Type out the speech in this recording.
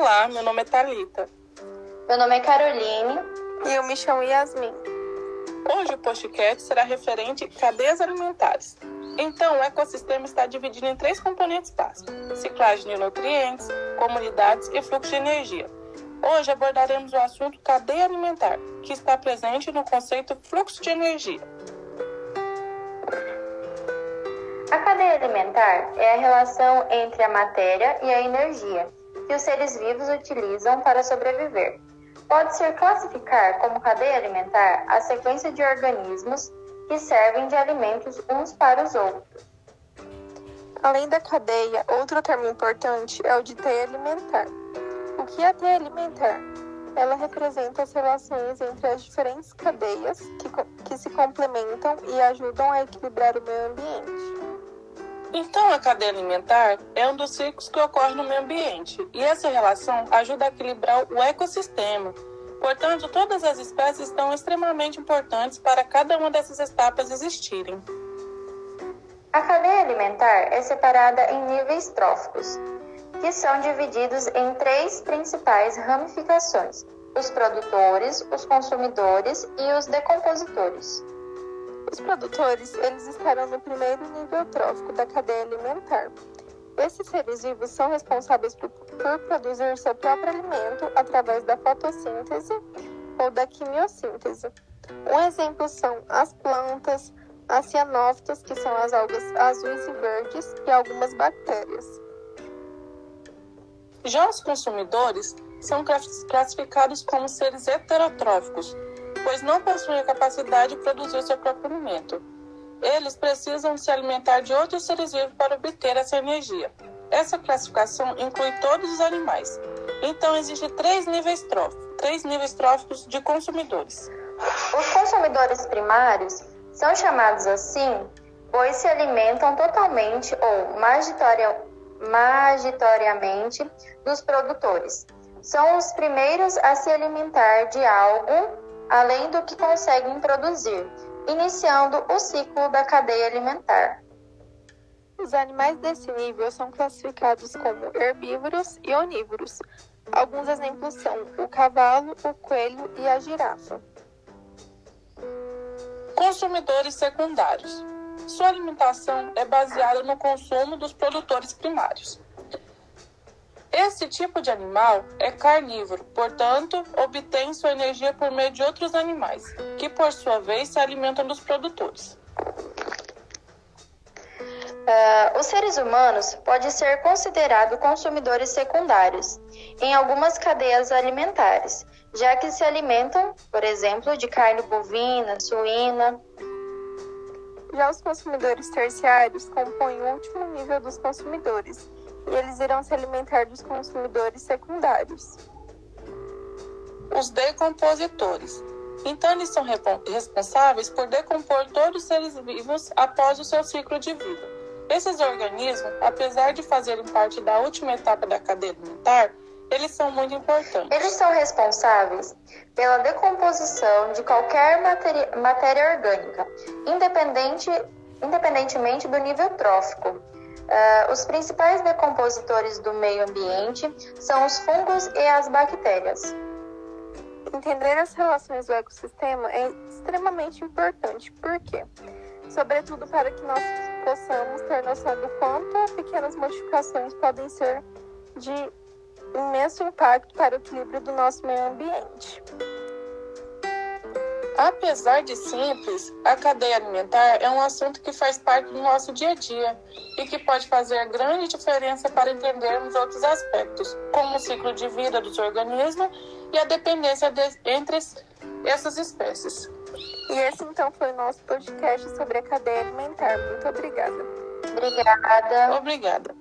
Olá, meu nome é Talita. Meu nome é Caroline. E eu me chamo Yasmin. Hoje o podcast será referente a cadeias alimentares. Então, o ecossistema está dividido em três componentes básicos: ciclagem de nutrientes, comunidades e fluxo de energia. Hoje abordaremos o assunto cadeia alimentar, que está presente no conceito fluxo de energia. A cadeia alimentar é a relação entre a matéria e a energia que os seres vivos utilizam para sobreviver. Pode-se classificar como cadeia alimentar a sequência de organismos que servem de alimentos uns para os outros. Além da cadeia, outro termo importante é o de teia alimentar. O que é a teia alimentar? Ela representa as relações entre as diferentes cadeias que, que se complementam e ajudam a equilibrar o meio ambiente. Então, a cadeia alimentar é um dos ciclos que ocorre no meio ambiente, e essa relação ajuda a equilibrar o ecossistema. Portanto, todas as espécies estão extremamente importantes para cada uma dessas etapas existirem. A cadeia alimentar é separada em níveis tróficos, que são divididos em três principais ramificações: os produtores, os consumidores e os decompositores. Os produtores, eles estarão no primeiro nível trófico da cadeia alimentar. Esses seres vivos são responsáveis por, por produzir seu próprio alimento através da fotossíntese ou da quimiossíntese. Um exemplo são as plantas, as cianófitas, que são as algas azuis e verdes, e algumas bactérias. Já os consumidores são classificados como seres heterotróficos, pois não possuem a capacidade de produzir seu próprio alimento. Eles precisam se alimentar de outros seres vivos para obter essa energia. Essa classificação inclui todos os animais. Então, existem três níveis tróficos, três níveis tróficos de consumidores. Os consumidores primários são chamados assim pois se alimentam totalmente ou magitoriamente dos produtores. São os primeiros a se alimentar de algo além do que conseguem produzir, iniciando o ciclo da cadeia alimentar. Os animais desse nível são classificados como herbívoros e onívoros. Alguns exemplos são o cavalo, o coelho e a girafa. Consumidores secundários. Sua alimentação é baseada no consumo dos produtores primários. Esse tipo de animal é carnívoro, portanto, obtém sua energia por meio de outros animais, que por sua vez se alimentam dos produtores. Uh, os seres humanos podem ser considerados consumidores secundários em algumas cadeias alimentares, já que se alimentam, por exemplo, de carne bovina, suína. Já os consumidores terciários compõem o último nível dos consumidores e eles irão se alimentar dos consumidores secundários. Os decompositores. Então, eles são responsáveis por decompor todos os seres vivos após o seu ciclo de vida. Esses organismos, apesar de fazerem parte da última etapa da cadeia alimentar, eles são muito importantes. Eles são responsáveis pela decomposição de qualquer matéria, matéria orgânica, independente, independentemente do nível trófico. Uh, os principais decompositores do meio ambiente são os fungos e as bactérias. Entender as relações do ecossistema é extremamente importante, por quê? Sobretudo para que nós possamos ter noção do quanto pequenas modificações podem ser de imenso impacto para o equilíbrio do nosso meio ambiente. Apesar de simples, a cadeia alimentar é um assunto que faz parte do nosso dia a dia e que pode fazer grande diferença para entendermos outros aspectos, como o ciclo de vida dos organismos e a dependência de, entre essas espécies. E esse então foi o nosso podcast sobre a cadeia alimentar. Muito obrigada. Obrigada. Obrigada.